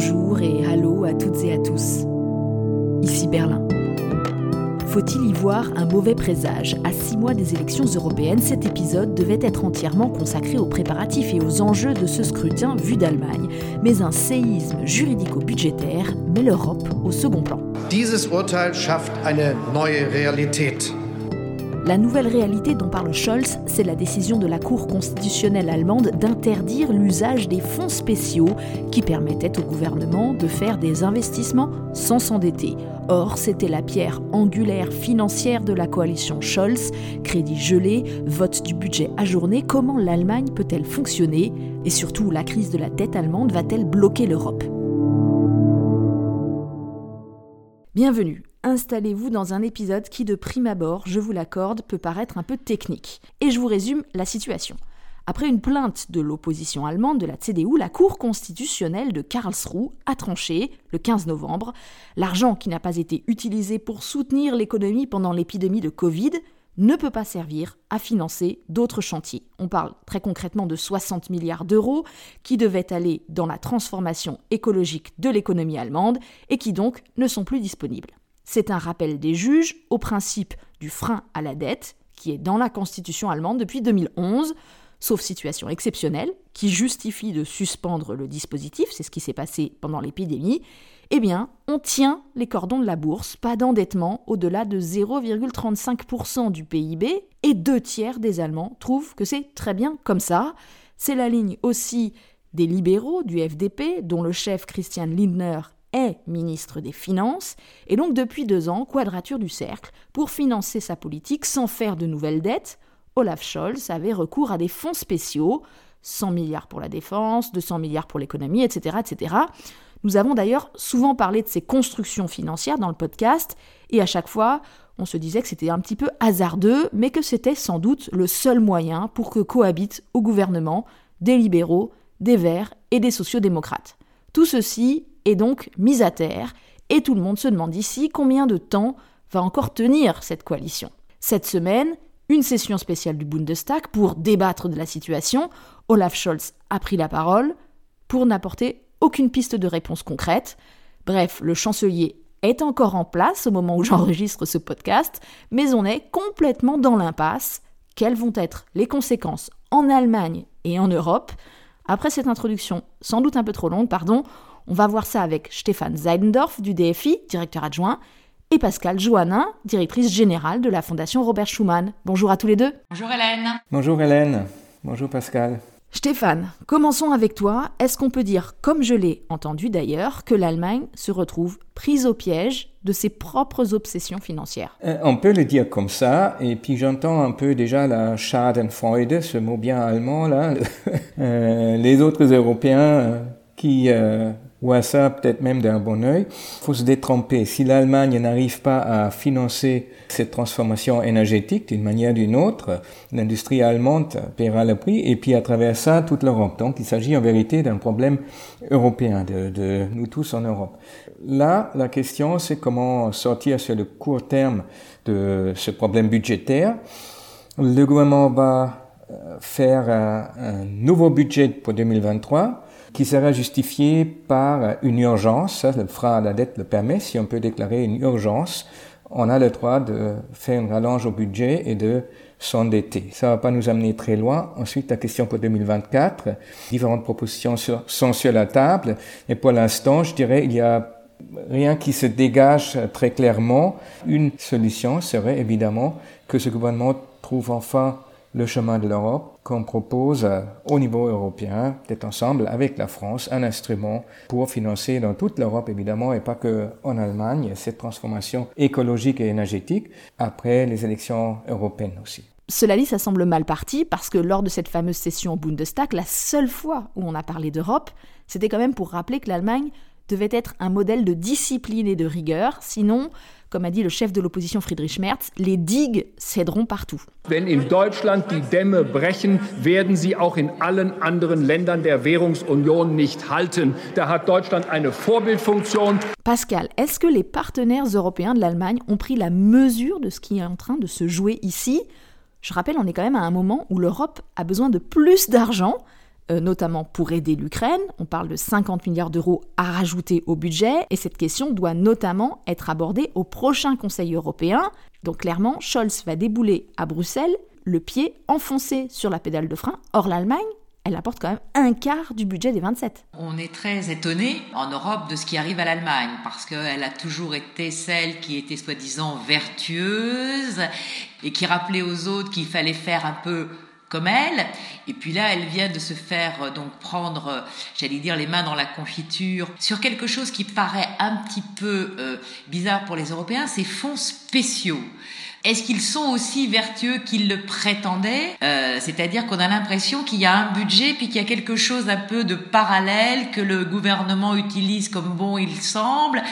Bonjour et hallo à toutes et à tous. Ici Berlin. Faut-il y voir un mauvais présage? À six mois des élections européennes, cet épisode devait être entièrement consacré aux préparatifs et aux enjeux de ce scrutin vu d'Allemagne, mais un séisme juridico-budgétaire met l'Europe au second plan. La nouvelle réalité dont parle Scholz, c'est la décision de la Cour constitutionnelle allemande d'interdire l'usage des fonds spéciaux qui permettaient au gouvernement de faire des investissements sans s'endetter. Or, c'était la pierre angulaire financière de la coalition Scholz. Crédit gelé, vote du budget ajourné, comment l'Allemagne peut-elle fonctionner? Et surtout, la crise de la dette allemande va-t-elle bloquer l'Europe? Bienvenue installez-vous dans un épisode qui, de prime abord, je vous l'accorde, peut paraître un peu technique. Et je vous résume la situation. Après une plainte de l'opposition allemande de la CDU, la Cour constitutionnelle de Karlsruhe a tranché, le 15 novembre, l'argent qui n'a pas été utilisé pour soutenir l'économie pendant l'épidémie de Covid ne peut pas servir à financer d'autres chantiers. On parle très concrètement de 60 milliards d'euros qui devaient aller dans la transformation écologique de l'économie allemande et qui donc ne sont plus disponibles. C'est un rappel des juges au principe du frein à la dette, qui est dans la Constitution allemande depuis 2011, sauf situation exceptionnelle, qui justifie de suspendre le dispositif, c'est ce qui s'est passé pendant l'épidémie, eh bien, on tient les cordons de la bourse, pas d'endettement au-delà de 0,35% du PIB, et deux tiers des Allemands trouvent que c'est très bien comme ça. C'est la ligne aussi des libéraux du FDP, dont le chef Christian Lindner est ministre des Finances, et donc depuis deux ans, quadrature du cercle, pour financer sa politique sans faire de nouvelles dettes, Olaf Scholz avait recours à des fonds spéciaux, 100 milliards pour la défense, 200 milliards pour l'économie, etc., etc. Nous avons d'ailleurs souvent parlé de ces constructions financières dans le podcast, et à chaque fois, on se disait que c'était un petit peu hasardeux, mais que c'était sans doute le seul moyen pour que cohabitent au gouvernement des libéraux, des verts et des sociodémocrates. Tout ceci est donc mise à terre, et tout le monde se demande ici combien de temps va encore tenir cette coalition. Cette semaine, une session spéciale du Bundestag pour débattre de la situation. Olaf Scholz a pris la parole pour n'apporter aucune piste de réponse concrète. Bref, le chancelier est encore en place au moment où j'enregistre ce podcast, mais on est complètement dans l'impasse. Quelles vont être les conséquences en Allemagne et en Europe? Après cette introduction, sans doute un peu trop longue, pardon, on va voir ça avec Stéphane Seidendorf du DFI, directeur adjoint, et Pascal Joannin, directrice générale de la Fondation Robert Schuman. Bonjour à tous les deux. Bonjour Hélène. Bonjour Hélène. Bonjour Pascal. Stéphane, commençons avec toi. Est-ce qu'on peut dire, comme je l'ai entendu d'ailleurs, que l'Allemagne se retrouve prise au piège de ses propres obsessions financières? Euh, On peut le dire comme ça, et puis j'entends un peu déjà la Schadenfreude, ce mot bien allemand là. Euh, les autres Européens euh, qui ou à ça peut-être même d'un bon oeil. Il faut se détromper. Si l'Allemagne n'arrive pas à financer cette transformation énergétique d'une manière ou d'une autre, l'industrie allemande paiera le prix et puis à travers ça toute l'Europe. Donc il s'agit en vérité d'un problème européen, de, de, nous tous en Europe. Là, la question c'est comment sortir sur le court terme de ce problème budgétaire. Le gouvernement va faire un, un nouveau budget pour 2023 qui sera justifié par une urgence. le frein à la dette le permet. Si on peut déclarer une urgence, on a le droit de faire une rallonge au budget et de s'endetter. Ça va pas nous amener très loin. Ensuite, la question pour 2024. Différentes propositions sont sur la table. Et pour l'instant, je dirais, il y a rien qui se dégage très clairement. Une solution serait évidemment que ce gouvernement trouve enfin le chemin de l'Europe qu'on propose euh, au niveau européen, peut-être ensemble avec la France, un instrument pour financer dans toute l'Europe évidemment et pas que en Allemagne cette transformation écologique et énergétique après les élections européennes aussi. Cela dit, ça semble mal parti parce que lors de cette fameuse session au Bundestag, la seule fois où on a parlé d'Europe, c'était quand même pour rappeler que l'Allemagne devait être un modèle de discipline et de rigueur, sinon, comme a dit le chef de l'opposition Friedrich Merz, les digues céderont partout. Wenn in Deutschland die Dämme brechen, werden sie auch in allen anderen Ländern der Währungsunion nicht halten. Da hat Deutschland eine Vorbildfunktion. Pascal, est-ce que les partenaires européens de l'Allemagne ont pris la mesure de ce qui est en train de se jouer ici? Je rappelle, on est quand même à un moment où l'Europe a besoin de plus d'argent notamment pour aider l'Ukraine. On parle de 50 milliards d'euros à rajouter au budget, et cette question doit notamment être abordée au prochain Conseil européen. Donc clairement, Scholz va débouler à Bruxelles, le pied enfoncé sur la pédale de frein. Or, l'Allemagne, elle apporte quand même un quart du budget des 27. On est très étonné en Europe de ce qui arrive à l'Allemagne, parce qu'elle a toujours été celle qui était soi-disant vertueuse et qui rappelait aux autres qu'il fallait faire un peu comme elle. Et puis là, elle vient de se faire euh, donc prendre, euh, j'allais dire, les mains dans la confiture sur quelque chose qui paraît un petit peu euh, bizarre pour les Européens, ces fonds spéciaux. Est-ce qu'ils sont aussi vertueux qu'ils le prétendaient? C'est-à-dire qu'on a l'impression qu'il y a un budget puis qu'il y a quelque chose un peu de parallèle que le gouvernement utilise comme bon il semble.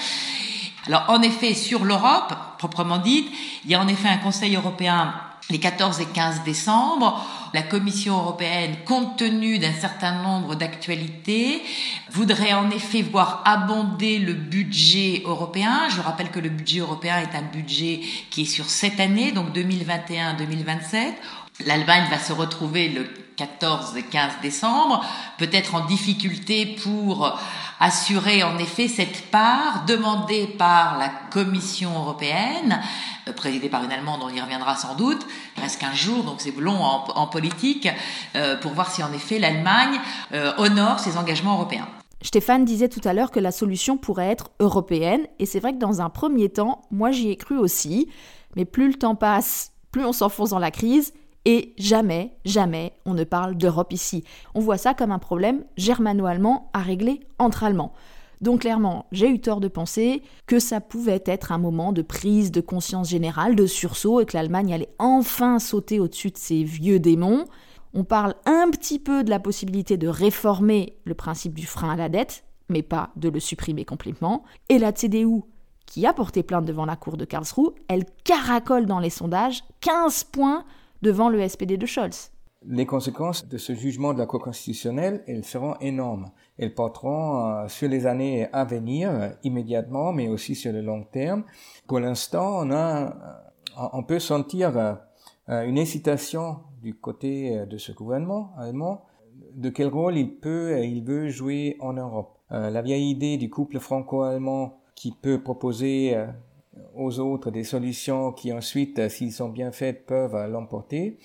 Alors en effet, sur l'Europe, proprement dite, il y a en effet un Conseil européen les 14 et 15 décembre, la Commission européenne, compte tenu d'un certain nombre d'actualités, voudrait en effet voir abonder le budget européen. Je rappelle que le budget européen est un budget qui est sur sept années, donc 2021-2027. L'Allemagne va se retrouver le 14 et 15 décembre, peut-être en difficulté pour assurer en effet cette part demandée par la Commission européenne, euh, présidée par une Allemande, on y reviendra sans doute, presque un jour, donc c'est long en, politique, euh, pour voir si en effet l'Allemagne euh, honore ses engagements européens. Stéphane disait tout à l'heure que la solution pourrait être européenne, et c'est vrai que dans un premier temps, moi j'y ai cru aussi, mais plus le temps passe, plus on s'enfonce dans la crise, et jamais, jamais on ne parle d'Europe ici. On voit ça comme un problème germano-allemand à régler entre Allemands. Donc clairement, j'ai eu tort de penser que ça pouvait être un moment de prise de conscience générale, de sursaut, et que l'Allemagne allait enfin sauter au-dessus de ses vieux démons. On parle un petit peu de la possibilité de réformer le principe du frein à la dette, mais pas de le supprimer complètement. Et la CDU, qui a porté plainte devant la cour de Karlsruhe, elle caracole dans les sondages 15 points devant le SPD de Scholz. Les conséquences de ce jugement de la Cour constitutionnelle, elles seront énormes. Elles porteront euh, sur les années à venir, euh, immédiatement, mais aussi sur le long terme. Pour l'instant, on, euh, peut sentir une hésitation du côté de ce gouvernement allemand de quel rôle il peut et il veut jouer en Europe. la vieille idée du couple franco-allemand qui peut proposer aux autres des solutions qui ensuite, euh, s'ils sont bien faites, peuvent euh, l'emporter,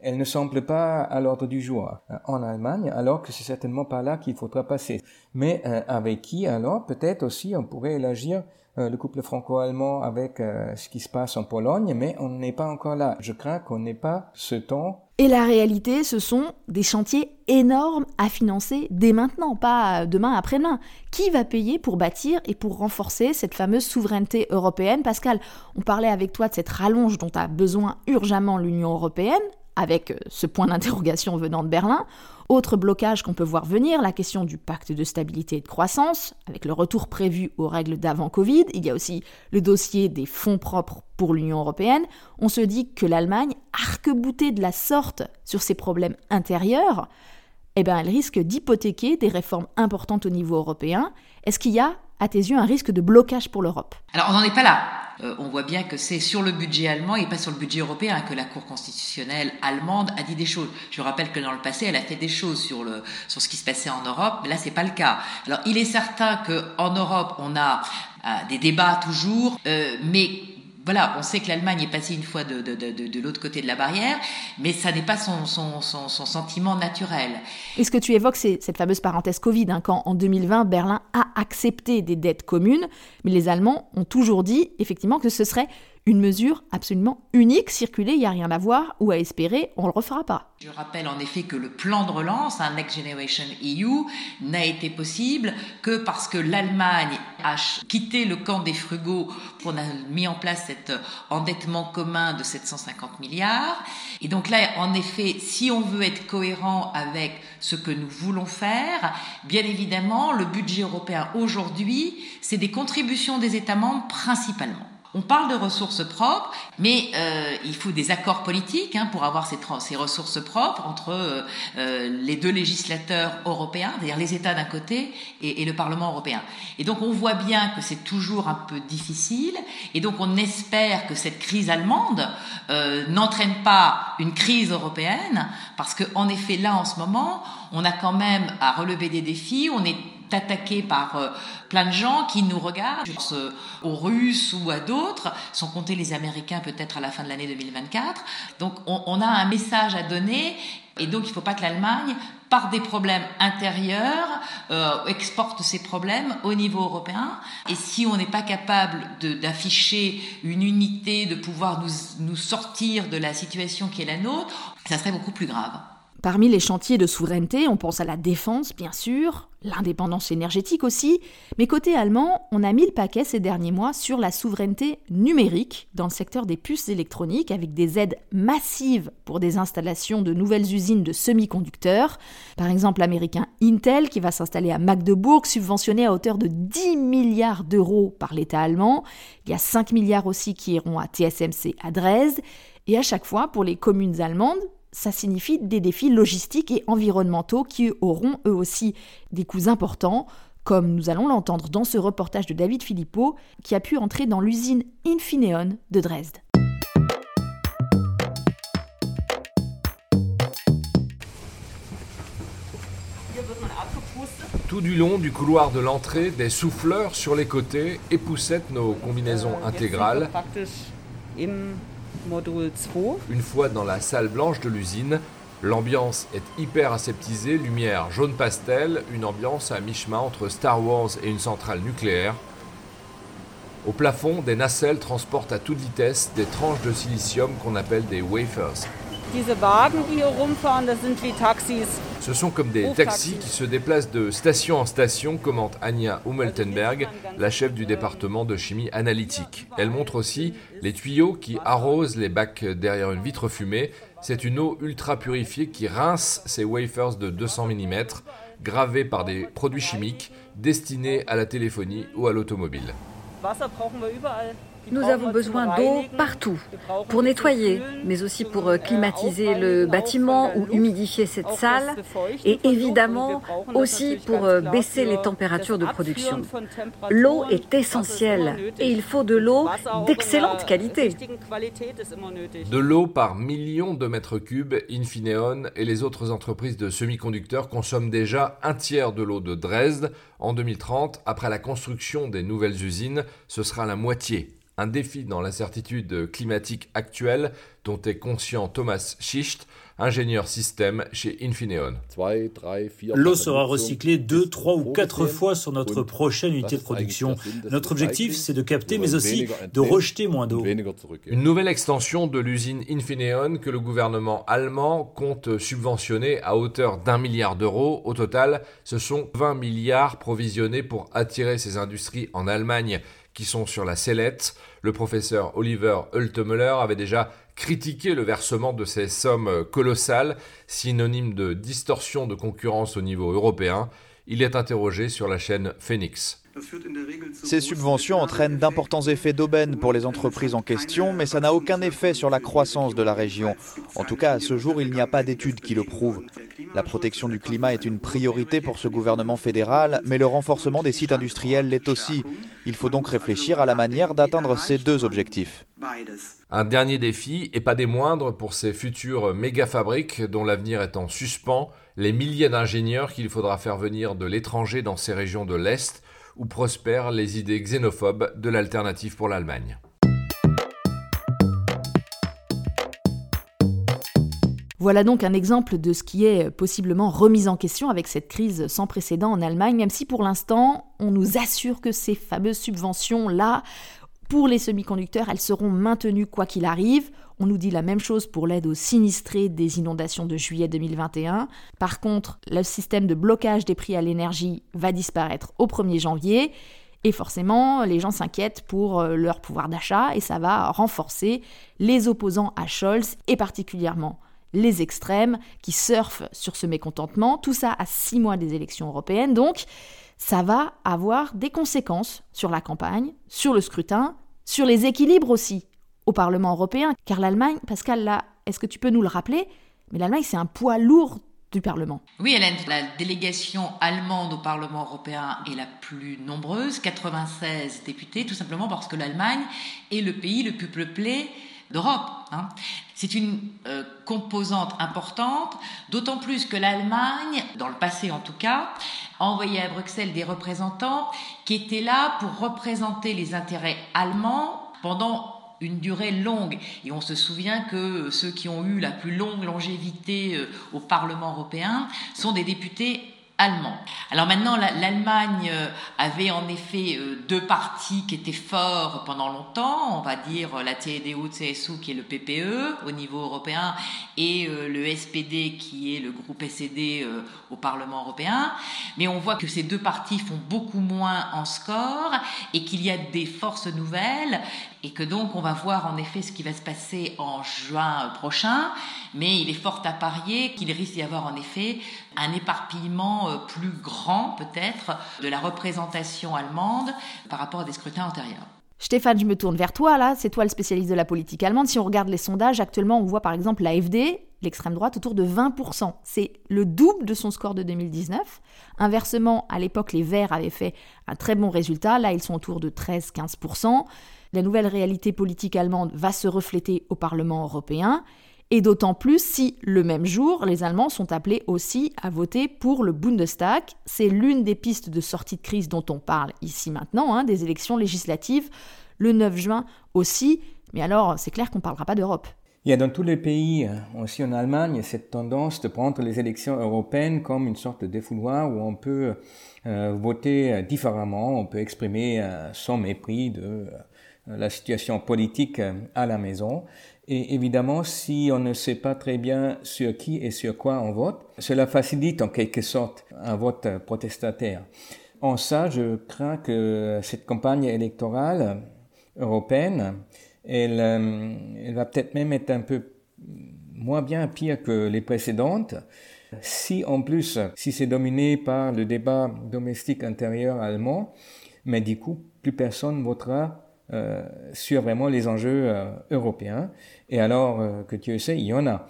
elle ne semble pas à l'ordre du jour euh, en Allemagne, alors que c'est certainement pas là qu'il faudra passer. Mais avec qui alors Peut-être aussi on pourrait élargir le couple franco-allemand avec ce qui se passe en Pologne, mais on n'est pas encore là. Je crains qu'on n'ait pas ce temps et la réalité, ce sont des chantiers énormes à financer dès maintenant, pas demain après-demain. Qui va payer pour bâtir et pour renforcer cette fameuse souveraineté européenne? Pascal, on parlait avec toi de cette rallonge dont a besoin urgemment l'Union européenne, avec euh, ce point d'interrogation venant de Berlin. Autre blocage qu'on peut voir venir, la question du pacte de stabilité et de croissance, avec le retour prévu aux règles d'avant Covid. Il y a aussi le dossier des fonds propres pour l'Union européenne. On se dit que l'Allemagne, arc-boutée de la sorte sur ses problèmes intérieurs, eh ben, elle risque d'hypothéquer des réformes importantes au niveau européen. Est-ce qu'il y a, à tes yeux, un risque de blocage pour l'Europe Alors, on n'en est pas là. Euh, on voit bien que c'est sur le budget allemand et pas sur le budget européen que la Cour constitutionnelle allemande a dit des choses. Je rappelle que dans le passé, elle a fait des choses sur, le, sur ce qui se passait en Europe, mais là, c'est pas le cas. Alors, il est certain qu'en Europe, on a euh, des débats toujours, euh, mais voilà, on sait que l'Allemagne est passée une fois de, de, l'autre côté de la barrière, mais ça n'est pas son, son, son, sentiment naturel. Et ce que tu évoques, c'est cette fameuse parenthèse Covid, hein, quand en 2020, Berlin a accepté des dettes communes, mais les Allemands ont toujours dit effectivement que ce serait une mesure absolument unique, circulée, il n'y a rien à voir ou à espérer, on ne le refera pas. Je rappelle en effet que le plan de relance, un Next Generation EU, n'a été possible que parce que l'Allemagne a quitté le camp des frugaux qu'on a mis en place cet endettement commun de 750 milliards. Et donc là, en effet, si on veut être cohérent avec ce que nous voulons faire, bien évidemment, le budget européen aujourd'hui, c'est des contributions des États membres principalement. On parle de ressources propres, mais euh, il faut des accords politiques hein, pour avoir ces, ces, ressources propres entre euh, euh, les deux législateurs européens, c'est-à-dire les États d'un côté et, et, le Parlement européen. Et donc on voit bien que c'est toujours un peu difficile, et donc on espère que cette crise allemande euh, n'entraîne pas une crise européenne, parce qu'en effet là en ce moment, on a quand même à relever des défis, on est attaqué par euh, plein de gens qui nous regardent, aux Russes ou à d'autres, sans compter les Américains peut-être à la fin de l'année 2024. Donc on, a un message à donner et donc il ne faut pas que l'Allemagne, par des problèmes intérieurs, euh, exporte ces problèmes au niveau européen. Et si on n'est pas capable d'afficher une unité, de pouvoir nous, nous sortir de la situation qui est la nôtre, ça serait beaucoup plus grave. Parmi les chantiers de souveraineté, on pense à la défense, bien sûr, l'indépendance énergétique aussi, mais côté allemand, on a mis le paquet ces derniers mois sur la souveraineté numérique dans le secteur des puces électroniques, avec des aides massives pour des installations de nouvelles usines de semi-conducteurs. Par exemple, l'américain Intel qui va s'installer à Magdebourg, subventionné à hauteur de 10 milliards d'euros par l'État allemand. Il y a 5 milliards aussi qui iront à TSMC à Dresde. Et à chaque fois, pour les communes allemandes, ça signifie des défis logistiques et environnementaux qui auront eux aussi des coûts importants, comme nous allons l'entendre dans ce reportage de David Philippot, qui a pu entrer dans l'usine Infineon de Dresde. Tout du long du couloir de l'entrée, des souffleurs sur les côtés époussettent nos combinaisons intégrales. Une fois dans la salle blanche de l'usine, l'ambiance est hyper aseptisée, lumière jaune pastel, une ambiance à mi-chemin entre Star Wars et une centrale nucléaire. Au plafond, des nacelles transportent à toute vitesse des tranches de silicium qu'on appelle des wafers. Ce sont comme des taxis qui se déplacent de station en station, commente Anja Hummeltenberg, la chef du département de chimie analytique. Elle montre aussi les tuyaux qui arrosent les bacs derrière une vitre fumée. C'est une eau ultra purifiée qui rince ces wafers de 200 mm, gravés par des produits chimiques destinés à la téléphonie ou à l'automobile. Nous avons besoin d'eau partout, pour nettoyer, mais aussi pour euh, climatiser le bâtiment ou humidifier cette salle, et évidemment aussi pour euh, baisser les températures de production. L'eau est essentielle et il faut de l'eau d'excellente qualité. De l'eau par millions de mètres cubes, Infineon et les autres entreprises de semi-conducteurs consomment déjà un tiers de l'eau de Dresde. En 2030, après la construction des nouvelles usines, ce sera la moitié un défi dans l'incertitude climatique actuelle dont est conscient Thomas Schicht, ingénieur système chez Infineon. L'eau sera recyclée deux, trois ou quatre fois sur notre prochaine unité de production. Notre objectif, c'est de capter, mais aussi de rejeter moins d'eau. Une nouvelle extension de l'usine Infineon que le gouvernement allemand compte subventionner à hauteur d'un milliard d'euros. Au total, ce sont 20 milliards provisionnés pour attirer ces industries en Allemagne qui sont sur la sellette. Le professeur Oliver Hultemuller avait déjà critiqué le versement de ces sommes colossales, synonyme de distorsion de concurrence au niveau européen. Il est interrogé sur la chaîne Phoenix. Ces subventions entraînent d'importants effets d'aubaine pour les entreprises en question, mais ça n'a aucun effet sur la croissance de la région. En tout cas, à ce jour, il n'y a pas d'études qui le prouvent. La protection du climat est une priorité pour ce gouvernement fédéral, mais le renforcement des sites industriels l'est aussi. Il faut donc réfléchir à la manière d'atteindre ces deux objectifs. Un dernier défi, et pas des moindres, pour ces futures méga-fabriques dont l'avenir est en suspens, les milliers d'ingénieurs qu'il faudra faire venir de l'étranger dans ces régions de l'Est, où prospèrent les idées xénophobes de l'alternative pour l'Allemagne. Voilà donc un exemple de ce qui est possiblement remis en question avec cette crise sans précédent en Allemagne, même si pour l'instant on nous assure que ces fameuses subventions-là, pour les semi-conducteurs, elles seront maintenues quoi qu'il arrive. On nous dit la même chose pour l'aide aux sinistrés des inondations de juillet 2021. Par contre, le système de blocage des prix à l'énergie va disparaître au 1er janvier. Et forcément, les gens s'inquiètent pour euh, leur pouvoir d'achat et ça va renforcer les opposants à Scholz et particulièrement les extrêmes qui surfent sur ce mécontentement. Tout ça à six mois des élections européennes. Donc, ça va avoir des conséquences sur la campagne, sur le scrutin Sur les équilibres aussi au Parlement européen, car l'Allemagne, Pascal, là, est-ce que tu peux nous le rappeler? Mais l'Allemagne, c'est un poids lourd du Parlement. Oui, Hélène, la délégation allemande au Parlement européen est la plus nombreuse, 96 députés, tout simplement parce que l'Allemagne est le pays le plus peuplé d'Europe. Hein. C'est une euh, composante importante, d'autant plus que l'Allemagne, dans le passé en tout cas, a envoyé à Bruxelles des représentants qui étaient là pour représenter les intérêts allemands pendant une durée longue. Et on se souvient que ceux qui ont eu la plus longue longévité euh, au Parlement européen sont des députés Alors maintenant, l'Allemagne euh, avait en effet euh, deux partis qui étaient forts pendant longtemps, on va dire la CDU-CSU qui est le PPE au niveau européen et euh, le SPD qui est le groupe SED au Parlement européen. Mais on voit que ces deux partis font beaucoup moins en score et qu'il y a des forces nouvelles et que donc on va voir en effet ce qui va se passer en juin prochain. Mais il est fort à parier qu'il risque d'y avoir en effet un éparpillement euh, plus grand peut-être de la représentation allemande par rapport à des scrutins antérieurs. Stéphane, je me tourne vers toi là, c'est toi le spécialiste de la politique allemande. Si on regarde les sondages, actuellement on voit par exemple l'AFD, l'extrême droite, autour de 20%. C'est le double de son score de 2019. Inversement, à l'époque, les Verts avaient fait un très bon résultat. Là, ils sont autour de 13-15%. La nouvelle réalité politique allemande va se refléter au Parlement européen. Et d'autant plus si, le même jour, les Allemands sont appelés aussi à voter pour le Bundestag. C'est l'une des pistes de sortie de crise dont on parle ici maintenant, hein, des élections législatives, le 9 juin aussi. Mais alors, c'est clair qu'on ne parlera pas d'Europe. Il y a dans tous les pays, aussi en Allemagne, cette tendance de prendre les élections européennes comme une sorte de défouloir où on peut euh, voter différemment, on peut exprimer euh, son mépris de euh, la situation politique à la maison. Et évidemment, si on ne sait pas très bien sur qui et sur quoi on vote, cela facilite en quelque sorte un vote protestataire. En ça, je crains que cette campagne électorale européenne, elle, euh, elle va peut-être même être un peu moins bien pire que les précédentes. Si en plus, si c'est dominé par le débat domestique intérieur allemand, mais du coup, plus personne votera euh, sur vraiment les enjeux euh, européens. Et alors euh, que Dieu sait, il y en a.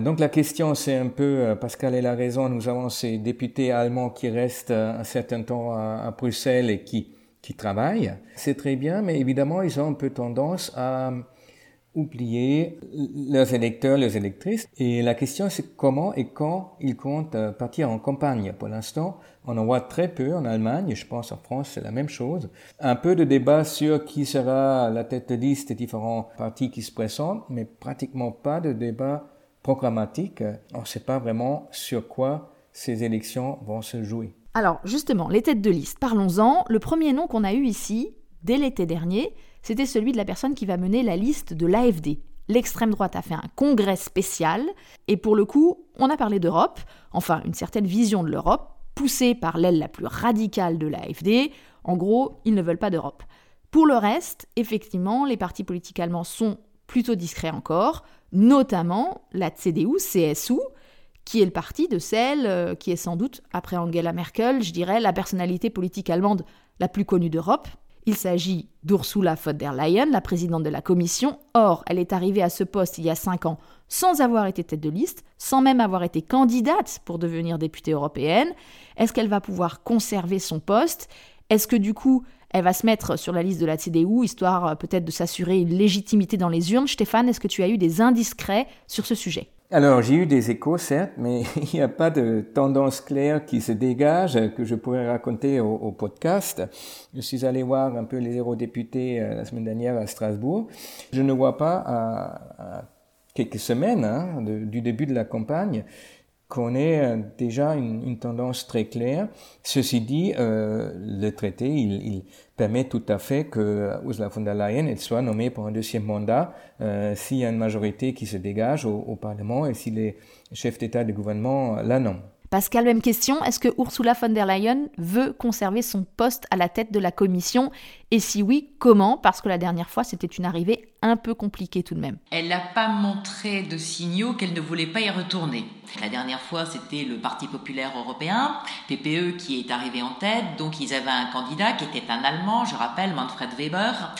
donc la question, c'est un peu, Pascal a raison, nous avons ces députés allemands qui restent un certain temps à, Bruxelles et qui, qui travaillent. C'est très bien, mais évidemment, ils ont un peu tendance à oublier leurs électeurs, leurs électrices. Et la question, c'est comment et quand ils comptent partir en campagne. Pour l'instant, on en voit très peu en Allemagne, je pense en France c'est la même chose. Un peu de débat sur qui sera la tête de liste des différents partis qui se présentent, mais pratiquement pas de débat programmatique. On ne sait pas vraiment sur quoi ces élections vont se jouer. Alors justement, les têtes de liste, parlons-en. Le premier nom qu'on a eu ici, dès l'été dernier, c'était celui de la personne qui va mener la liste de l'AFD. L'extrême droite a fait un congrès spécial, et pour le coup, on a parlé d'Europe, enfin une certaine vision de l'Europe, poussés par l'aile la plus radicale de l'AFD. En gros, ils ne veulent pas d'Europe. Pour le reste, effectivement, les partis politiques allemands sont plutôt discrets encore, notamment la CDU-CSU, qui est le parti de celle euh, qui est sans doute, après Angela Merkel, je dirais, la personnalité politique allemande la plus connue d'Europe. Il s'agit d'Ursula von der Leyen, la présidente de la Commission. Or, elle est arrivée à ce poste il y a cinq ans sans avoir été tête de liste, sans même avoir été candidate pour devenir députée européenne. Est-ce qu'elle va pouvoir conserver son poste? Est-ce que du coup, elle va se mettre sur la liste de la CDU, histoire euh, peut-être de s'assurer une légitimité dans les urnes? Stéphane, est-ce que tu as eu des indiscrets sur ce sujet? Alors, j'ai eu des échos, certes, mais il n'y a pas de tendance claire qui se dégage que je pourrais raconter au, podcast. Je suis allé voir un peu les eurodéputés euh, la semaine dernière à Strasbourg. Je ne vois pas à quelques semaines hein, du début de la campagne qu'on ait euh, déjà une, tendance très claire. Ceci dit, euh, le traité, il, permet tout à fait que Ursula von der Leyen elle soit nommée pour un deuxième mandat euh, s'il y a une majorité qui se dégage au, Parlement et si les chefs d'État et de gouvernement la nomment. Pascal, même question, est-ce que Ursula von der Leyen veut conserver son poste à la tête de la Commission? Et si oui, comment? Parce que la dernière fois, c'était une arrivée un peu compliquée tout de même. Elle n'a pas montré de signaux qu'elle ne voulait pas y retourner. La dernière fois, c'était le Parti populaire européen, PPE, qui est arrivé en tête. Donc, ils avaient un candidat qui était un Allemand, je rappelle, Manfred Weber.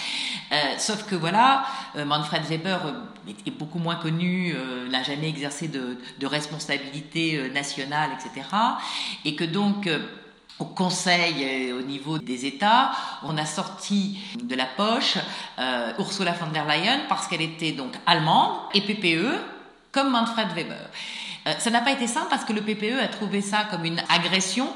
Euh, sauf que voilà, euh, Manfred Weber euh, est, beaucoup moins connu, n'a jamais exercé de, de responsabilité nationale, Et que donc au Conseil et au niveau des États, on a sorti de la poche euh, Ursula von der Leyen parce qu'elle était donc allemande et PPE comme Manfred Weber. Euh, ça n'a pas été simple parce que le PPE a trouvé ça comme une agression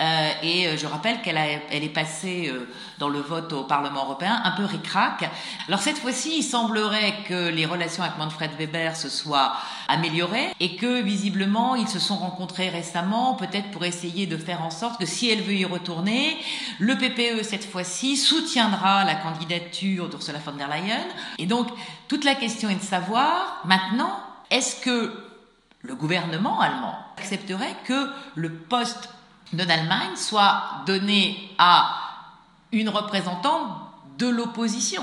euh, et euh, je rappelle qu'elle elle est passée dans le vote au Parlement européen un peu ric-rac. Alors cette fois-ci, il semblerait que les relations avec Manfred Weber se soient améliorées et que visiblement ils se sont rencontrés récemment, peut-être pour essayer de faire en sorte que si elle veut y retourner, le PPE cette fois-ci soutiendra la candidature d'Ursula von der Leyen. Et donc toute la question est de savoir maintenant, est-ce que le gouvernement allemand accepterait que le poste de l'Allemagne soit donné à une représentante de l'opposition.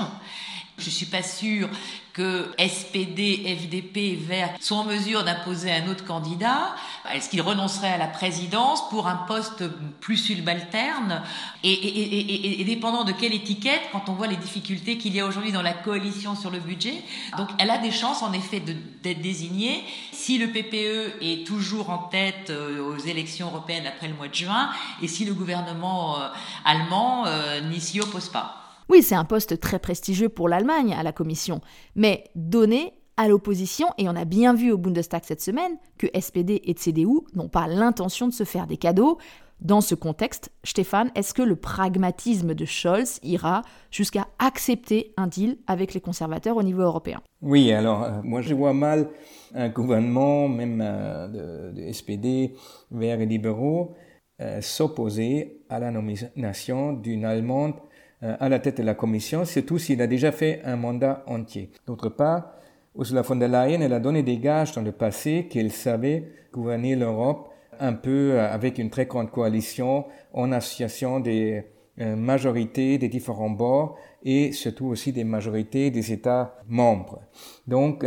Je ne suis pas sûre que SPD, FDP, Vert sont en mesure d'imposer un autre candidat Est-ce qu'ils renonceraient à la présidence pour un poste plus subalterne et, et, dépendant de quelle étiquette quand on voit les difficultés qu'il y a aujourd'hui dans la coalition sur le budget Donc elle a des chances en effet d'être désignée si le PPE est toujours en tête euh, aux élections européennes après le mois de juin et si le gouvernement euh, allemand euh, n'y s'y oppose pas. Oui, c'est un poste très prestigieux pour l'Allemagne à la Commission, mais donné à l'opposition, et on a bien vu au Bundestag cette semaine que SPD et CDU n'ont pas l'intention de se faire des cadeaux. Dans ce contexte, Stéphane, est-ce que le pragmatisme de Scholz ira jusqu'à accepter un deal avec les conservateurs au niveau européen? Oui, alors euh, moi je vois mal un gouvernement, même euh, de, SPD, Verts et libéraux, euh, s'opposer à la nomination d'une Allemande à la tête de la Commission, surtout s'il a déjà fait un mandat entier. D'autre part, Ursula von der Leyen, elle a donné des gages dans le passé qu'elle savait gouverner l'Europe un peu euh, avec une très grande coalition en association des euh, majorités des différents bords et surtout aussi des majorités des États membres. Donc,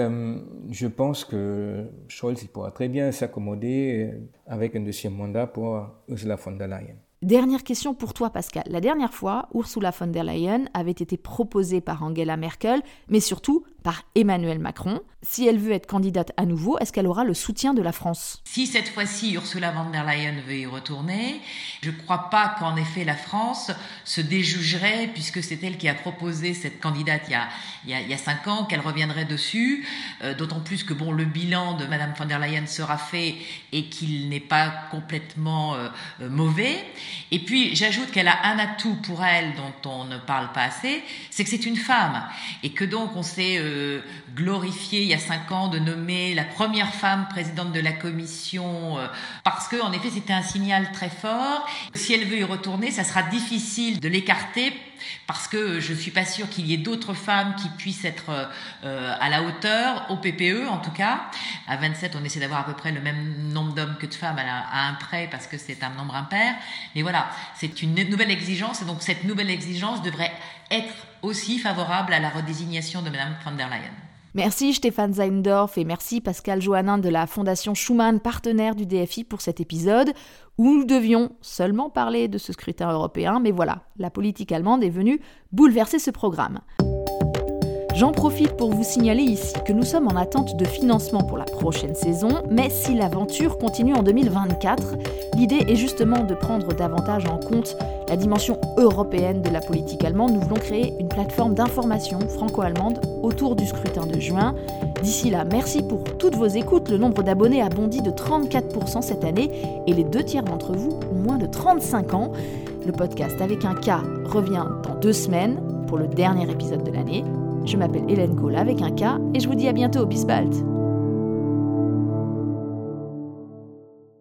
je pense que Scholz pourra très bien s'accommoder avec un deuxième mandat pour Ursula von der Leyen. Dernière question pour toi, Pascal. La dernière fois, Ursula von der Leyen avait été proposée par Angela Merkel, mais surtout par Emmanuel Macron. Si elle veut être candidate à nouveau, est-ce qu'elle aura le soutien de la France? Si cette fois-ci Ursula von der Leyen veut y retourner, je ne crois pas qu'en effet la France se déjugerait, puisque c'est elle qui a proposé cette candidate il y a, il cinq ans, qu'elle reviendrait dessus. Euh, d'autant plus que bon, le bilan de Madame von der Leyen sera fait et qu'il n'est pas complètement euh, euh, mauvais. Et puis j'ajoute qu'elle a un atout pour elle dont on ne parle pas assez, c'est que c'est une femme et que donc on s'est glorifié il y a cinq ans de nommer la première femme présidente de la commission, euh, parce que en effet c'était un signal très fort. Si elle veut y retourner, ça sera difficile de l'écarter parce que je suis pas sûre qu'il y ait d'autres femmes qui puissent être euh, à la hauteur, au PPE en tout cas. À 27, on essaie d'avoir à peu près le même nombre d'hommes que de femmes à, un près parce que c'est un nombre impair. Mais voilà, c'est une nouvelle exigence et donc cette nouvelle exigence devrait être aussi favorable à la redésignation de Mme von der Leyen. Merci Stéphane Zeindorf et merci Pascal Joannin de la Fondation Schumann, partenaire du DFI pour cet épisode où nous devions seulement parler de ce scrutin européen, mais voilà, la politique allemande est venue bouleverser ce programme. J'en profite pour vous signaler ici que nous sommes en attente de financement pour la prochaine saison, mais si l'aventure continue en 2024, l'idée est justement de prendre davantage en compte la dimension européenne de la politique allemande. Nous voulons créer une plateforme d'information franco-allemande autour du scrutin de juin. D'ici là, merci pour toutes vos écoutes. Le nombre d'abonnés a bondi de 34% cette année et les deux tiers d'entre vous ont moins de 35 ans. Le podcast avec un K revient dans deux semaines pour le dernier épisode de l'année. Je m'appelle Hélène Cola avec un K et je vous dis à bientôt, Bisbalt